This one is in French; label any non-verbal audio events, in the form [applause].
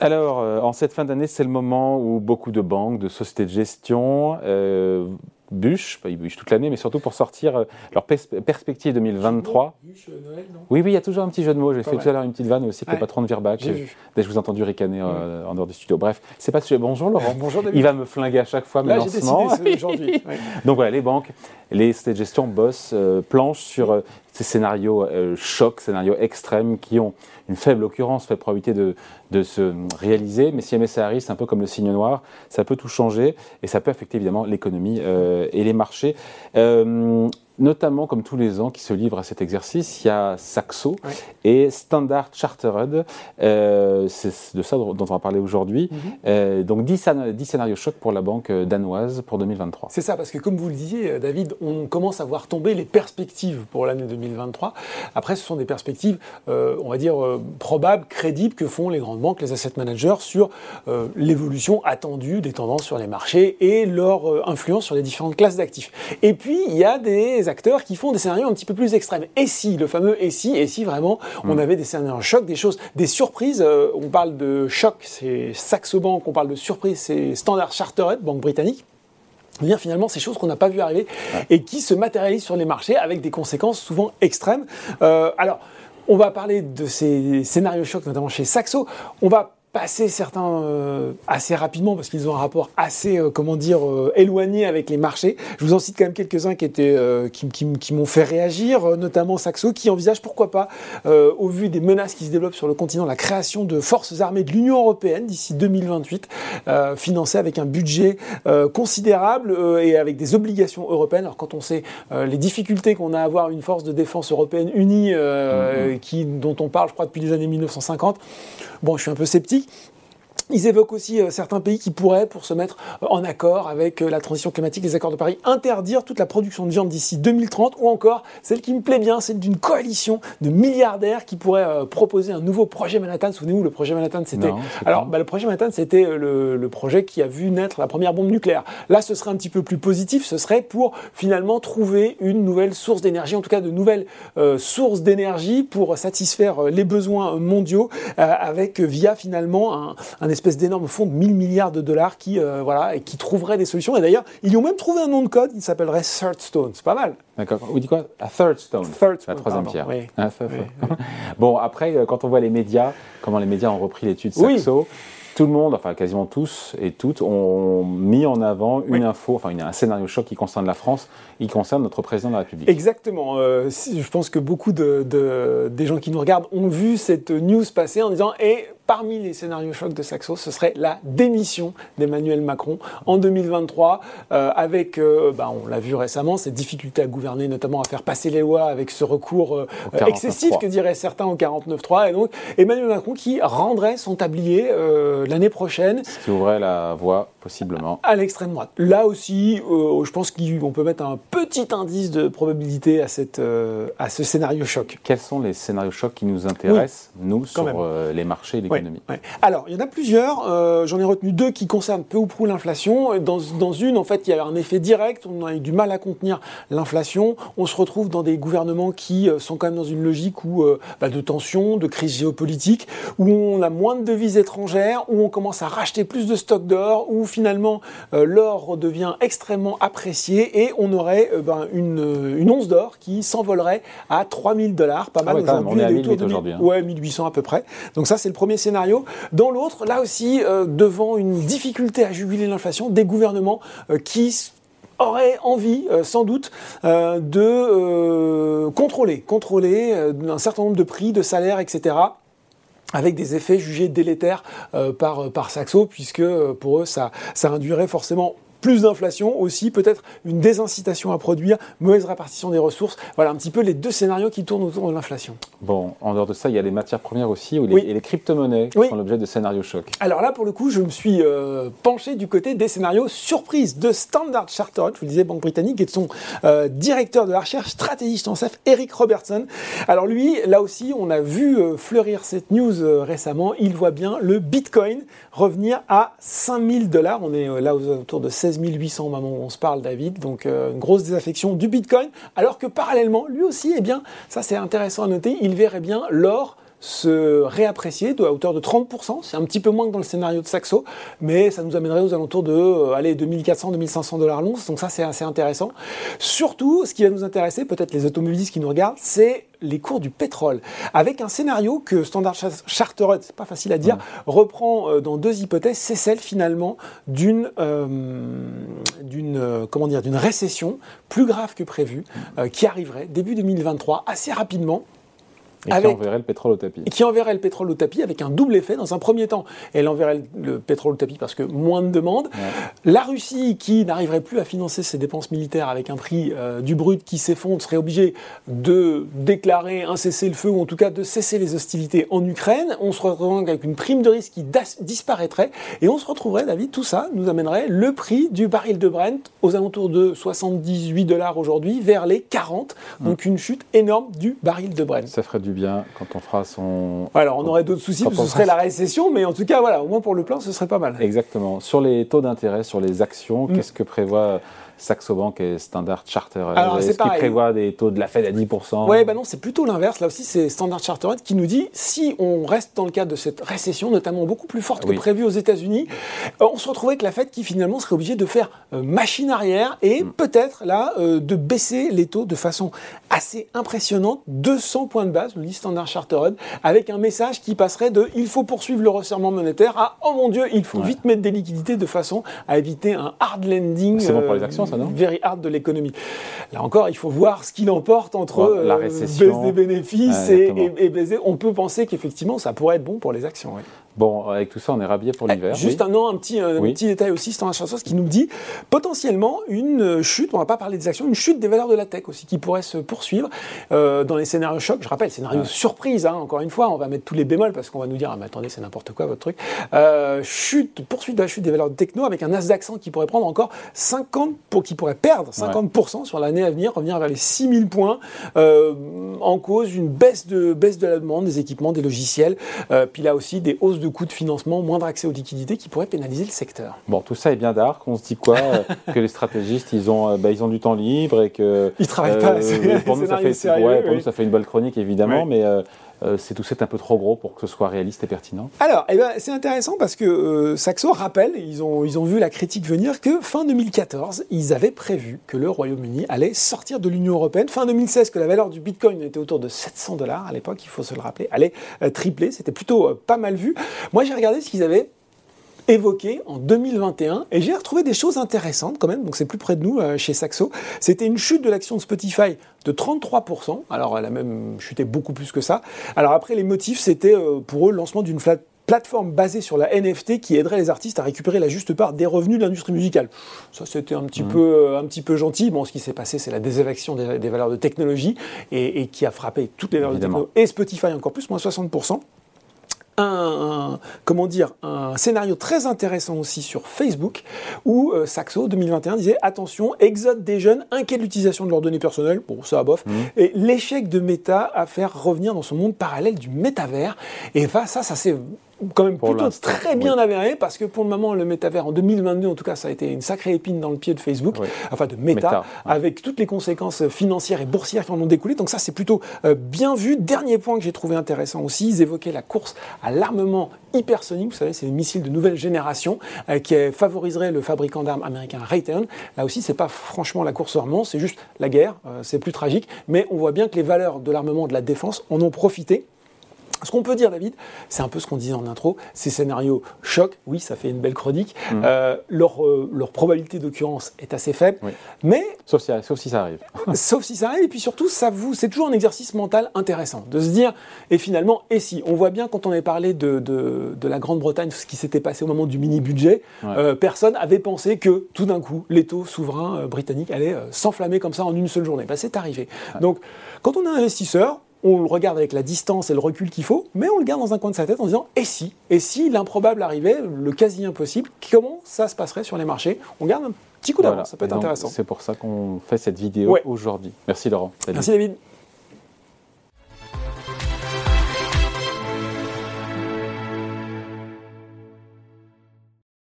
Alors, euh, en cette fin d'année, c'est le moment où beaucoup de banques, de sociétés de gestion euh, bûchent, ils bûchent toute l'année, mais surtout pour sortir euh, leur pers- perspective 2023. Bûche, Noël, non? Oui, oui, il y a toujours un petit jeu de mots. J'ai fait mal. tout à l'heure une petite vanne aussi avec Ouais. le patron de Virbac. Dès que je vous ai entendu ricaner en dehors du studio. Bref, c'est pas ce sujet. Bonjour Laurent. [laughs] Bonjour David. Il va me flinguer à chaque fois mes Là, lancements. aujourd'hui. [laughs] Ouais. Donc voilà, les banques, les sociétés de gestion bossent, planchent sur ces scénarios euh, chocs, scénarios extrêmes qui ont une faible occurrence, faible probabilité de, se réaliser. Mais si jamais ça arrive, c'est un peu comme le signe noir, ça peut tout changer et ça peut affecter évidemment l'économie euh, et les marchés. Euh, notamment, comme tous les ans qui se livrent à cet exercice, il y a Saxo et Standard Chartered. Euh, c'est de ça dont on va parler aujourd'hui. Mhm. Euh, donc 10, scén- 10 scénarios chocs pour la banque euh, danoise pour 2023. C'est ça, parce que comme vous le disiez, David, on commence à voir tomber les perspectives pour l'année 2023. Après, ce sont des perspectives, euh, on va dire, probables, crédibles, que font les grandes banques, les asset managers, sur l'évolution attendue des tendances sur les marchés et leur influence sur les différentes classes d'actifs. Et puis, il y a des acteurs qui font des scénarios un petit peu plus extrêmes. Et si, le fameux et si, et si vraiment, on avait des scénarios chocs, des choses, des surprises, euh, on parle de choc, c'est Saxo Bank, on parle de surprise, c'est Standard Chartered, banque britannique. Eh bien finalement ces choses qu'on n'a pas vu arriver et qui se matérialisent sur les marchés avec des conséquences souvent extrêmes. Euh, alors, on va parler de ces scénarios chocs, notamment chez Saxo. On va passer certains euh, assez rapidement parce qu'ils ont un rapport assez, euh, comment dire, euh, éloigné avec les marchés. Je vous en cite quand même quelques-uns qui étaient, euh, qui, qui- qui m'ont fait réagir, euh, notamment Saxo, qui envisage pourquoi pas, euh, au vu des menaces qui se développent sur le continent, la création de forces armées de l'Union européenne d'ici 2028, euh, financées avec un budget euh, considérable euh, et avec des obligations européennes. Alors quand on sait euh, les difficultés qu'on a à avoir une force de défense européenne unie, euh, qui, dont on parle, je crois, depuis les années 1950, bon, je suis un peu sceptique. Ils évoquent aussi euh, certains pays qui pourraient, pour se mettre euh, en accord avec euh, la transition climatique, les accords de Paris, interdire toute la production de viande d'ici 2030, ou encore celle qui me plaît bien, celle d'une coalition de milliardaires qui pourraient euh, proposer un nouveau projet Manhattan. Souvenez-vous, le projet Manhattan, c'était alors bah, le projet Manhattan, c'était le, le projet qui a vu naître la première bombe nucléaire. Là, ce serait un petit peu plus positif. Ce serait pour finalement trouver une nouvelle source d'énergie, en tout cas de nouvelles sources d'énergie pour satisfaire les besoins mondiaux, avec via finalement un, un espèce d'énorme fonds de 1000 milliards de dollars qui euh, voilà et qui trouverait des solutions. Et d'ailleurs, ils ont même trouvé un nom de code. Il s'appellerait Thirdstone. C'est pas mal. D'accord. Vous dites quoi? A third stone. Third La stone, troisième pierre. oui. Ah, ça, ça. [laughs] Bon, après, euh, quand on voit les médias, comment les médias ont repris l'étude Oui. Saxo, tout le monde, enfin quasiment tous et toutes, ont mis en avant une Oui. info, enfin un scénario choc qui concerne la France, qui concerne notre président de la République. Exactement. Euh, je pense que beaucoup de, de- des gens qui nous regardent ont vu cette news passer en disant et parmi les scénarios chocs de Saxo, ce serait la démission d'Emmanuel Macron en 2023, euh, avec, euh, bah, on l'a vu récemment, cette difficulté à gouverner, notamment à faire passer les lois avec ce recours euh, 49.3. excessif que diraient certains au 49.3, et donc Emmanuel Macron qui rendrait son tablier euh, l'année prochaine Ce qui ouvrait la voie, possiblement. à l'extrême droite. Là aussi, euh, je pense qu'on peut mettre un petit indice de probabilité à, cette, euh, à ce scénario choc. Quels sont les scénarios chocs qui nous intéressent, nous, sur euh, les marchés et Ouais, l'économie ouais. Alors, il y en a plusieurs. euh, J'en ai retenu deux qui concernent peu ou prou l'inflation. Dans, dans une, en fait, il y a un effet direct. On a eu du mal à contenir l'inflation. On se retrouve dans des gouvernements qui euh, sont quand même dans une logique où, euh, bah, de tension, de crise géopolitique, où on a moins de devises étrangères, où on commence à racheter plus de stocks d'or, où finalement euh, l'or devient extrêmement apprécié et on aurait ben, une, une once d'or qui s'envolerait à 3000 dollars. Pas Ah mal ouais, même. aujourd'hui. On est à elle 1008 autour de 1000 aujourd'hui, hein. Ouais, 1800 à peu près. Donc ça, c'est le premier Dans l'autre, là aussi, euh, devant une difficulté à juguler l'inflation, des gouvernements euh, qui auraient envie, euh, sans doute, de contrôler, un certain nombre de prix, de salaires, etc avec des effets jugés délétères par, par Saxo, puisque pour eux, ça induirait forcément plus d'inflation, aussi peut-être une désincitation à produire, mauvaise répartition des ressources. Voilà un petit peu les deux scénarios qui tournent autour de l'inflation. Bon, en dehors de ça, il y a les matières premières aussi, ou les, Oui. et les crypto-monnaies qui Oui. sont l'objet de scénarios chocs. Alors là, pour le coup, je me suis euh, penché du côté des scénarios surprises de Standard Chartered, je vous le disais, Banque britannique, et de son euh, directeur de la recherche, stratégiste en chef, Eric Robertson. Alors lui, là aussi, on a vu euh, fleurir cette news récemment. Il voit bien le Bitcoin revenir à 5000 dollars. On est là aux alentours de 16 800 au moment où on se parle, David. Donc euh, une grosse désaffection du Bitcoin. Alors que parallèlement, lui aussi, eh bien, ça c'est intéressant à noter, il verrait bien l'or se réapprécier de, à hauteur de 30%. C'est un petit peu moins que dans le scénario de Saxo, mais ça nous amènerait aux alentours de euh, allez, 2400-2500 dollars l'once. Donc ça, c'est assez intéressant. Surtout, ce qui va nous intéresser, peut-être les automobilistes qui nous regardent, c'est les cours du pétrole, avec un scénario que Standard Chartered, c'est pas facile à dire, reprend euh, dans deux hypothèses, c'est celle finalement d'une euh, d'une euh, comment dire d'une récession plus grave que prévu, qui arriverait début 2023 assez rapidement et qui enverrait le pétrole au tapis. Qui enverrait le pétrole au tapis avec un double effet. Dans un premier temps, elle enverrait le pétrole au tapis parce que moins de demandes. La Russie, qui n'arriverait plus à financer ses dépenses militaires avec un prix euh, du brut qui s'effondre, serait obligée de déclarer un cessez-le-feu ou en tout cas de cesser les hostilités en Ukraine. On se retrouverait avec une prime de risque qui disparaîtrait et on se retrouverait, David, tout ça nous amènerait le prix du baril de Brent aux alentours de 78 dollars aujourd'hui vers les 40. Donc une chute énorme du baril de Brent. Ça ferait du bien quand on fera son. Alors, on aurait d'autres soucis, parce que ce serait la récession, mais en tout cas, voilà, au moins pour le plan, ce serait pas mal. Exactement. Sur les taux d'intérêt, sur les actions, mm. qu'est-ce que prévoit Saxo Bank et Standard Chartered Est-ce qu'ils prévoient des taux de la Fed à 10% Oui, bah non, c'est plutôt l'inverse. Là aussi, c'est Standard Chartered qui nous dit si on reste dans le cadre de cette récession, notamment beaucoup plus forte que prévu aux États-Unis, euh, on se retrouverait avec la Fed qui finalement serait obligée de faire euh, machine arrière et mm. peut-être là euh, de baisser les taux de façon assez impressionnante, 200 points de base, nous dit Standard Chartered, avec un message qui passerait de il faut poursuivre le resserrement monétaire à oh mon Dieu, il faut vite mettre des liquidités de façon à éviter un hard landing. C'est bon pour les actions, ça, non? Very hard de l'économie. Là encore, il faut voir ce qu'il emporte entre la récession. baisse des bénéfices et, et, baiser. On peut penser qu'effectivement, ça pourrait être bon pour les actions. Bon, avec tout ça, on est rhabillé pour l'hiver. Juste un, un, petit, un petit détail aussi, Standard Chartered qui nous dit potentiellement une chute, on va pas parler des actions, une chute des valeurs de la tech aussi qui pourrait se poursuivre euh, dans les scénarios chocs. Je rappelle, scénario surprise, hein, encore une fois, on va mettre tous les bémols parce qu'on va nous dire, ah, mais attendez, c'est n'importe quoi votre truc. Euh, chute, poursuite de la chute des valeurs de techno avec un Nasdaq 100 qui pourrait prendre encore 50, pour, qui pourrait perdre 50% sur l'année à venir, revenir vers les 6000 points, euh, en cause une baisse de, baisse de la demande des équipements, des logiciels, puis là aussi des hausses de coûts de financement, moindre accès aux liquidités qui pourraient pénaliser le secteur. Bon, tout ça est bien d'art. On se dit quoi euh, [laughs] Que les stratégistes, ils ont, euh, bah, ils ont du temps libre et que. Ils travaillent pas. Euh, pour nous, [laughs] ça fait, sérieux, pour nous, ça fait une bonne chronique, évidemment, mais euh, c'est tout c'est un peu trop gros pour que ce soit réaliste et pertinent Alors, eh ben, c'est intéressant parce que euh, Saxo rappelle, ils ont, ils ont vu la critique venir, que fin 2014, ils avaient prévu que le Royaume-Uni allait sortir de l'Union européenne. Fin 2016, que la valeur du Bitcoin était autour de 700 dollars à l'époque, il faut se le rappeler, allait euh, tripler. C'était plutôt pas mal vu. Moi, j'ai regardé ce qu'ils avaient évoqué en 2021 et j'ai retrouvé des choses intéressantes quand même, donc c'est plus près de nous euh, chez Saxo. C'était une chute de l'action de Spotify de 33%, alors elle a même chuté beaucoup plus que ça. Alors après les motifs c'était euh, pour eux le lancement d'une plateforme basée sur la NFT qui aiderait les artistes à récupérer la juste part des revenus de l'industrie musicale. Ça, c'était un petit mmh. peu, euh, un petit peu gentil. Bon, ce qui s'est passé, c'est la désévaluation des, valeurs de technologie et, qui a frappé toutes les valeurs de technologie et Spotify encore plus, moins 60% un, comment dire, un scénario très intéressant aussi sur Facebook où euh, Saxo 2021 disait attention, exode des jeunes, inquiets de l'utilisation de leurs données personnelles, bon ça bof, mmh. et l'échec de Meta à faire revenir dans son monde parallèle du métavers. Et ça, ça, ça c'est quand même plutôt très bien avéré parce que pour le moment le métavers en 2022 en tout cas ça a été une sacrée épine dans le pied de Facebook enfin de Meta, avec toutes les conséquences financières et boursières qui en ont découlé. Donc ça c'est plutôt euh, bien vu. Dernier point que j'ai trouvé intéressant aussi ils évoquaient la course à l'armement hypersonique. Vous savez c'est des missiles de nouvelle génération euh, qui favoriserait le fabricant d'armes américain Raytheon. Là aussi c'est pas franchement la course au armement c'est juste la guerre euh, c'est plus tragique. Mais on voit bien que les valeurs de l'armement de la défense en ont profité ce qu'on peut dire, David, c'est un peu ce qu'on disait en intro, ces scénarios choc, oui, ça fait une belle chronique, mmh. euh, leur, euh, leur, probabilité d'occurrence est assez faible, mais... Sauf si, sauf si, ça arrive. [laughs] sauf si ça arrive, et puis surtout, ça vous, c'est toujours un exercice mental intéressant, de se dire, et finalement, et si On voit bien quand on avait parlé de, de, de la Grande-Bretagne, ce qui s'était passé au moment du mini-budget, euh, personne avait pensé que, tout d'un coup, les taux souverains britanniques allaient s'enflammer comme ça en une seule journée. Ben, c'est arrivé. Donc, quand on est investisseur, on le regarde avec la distance et le recul qu'il faut, mais on le garde dans un coin de sa tête en disant et si Et si l'improbable arrivait, le quasi impossible, comment ça se passerait sur les marchés? On garde un petit coup d'avance, ça peut être intéressant. C'est pour ça qu'on fait cette vidéo aujourd'hui. Merci Laurent. Merci David.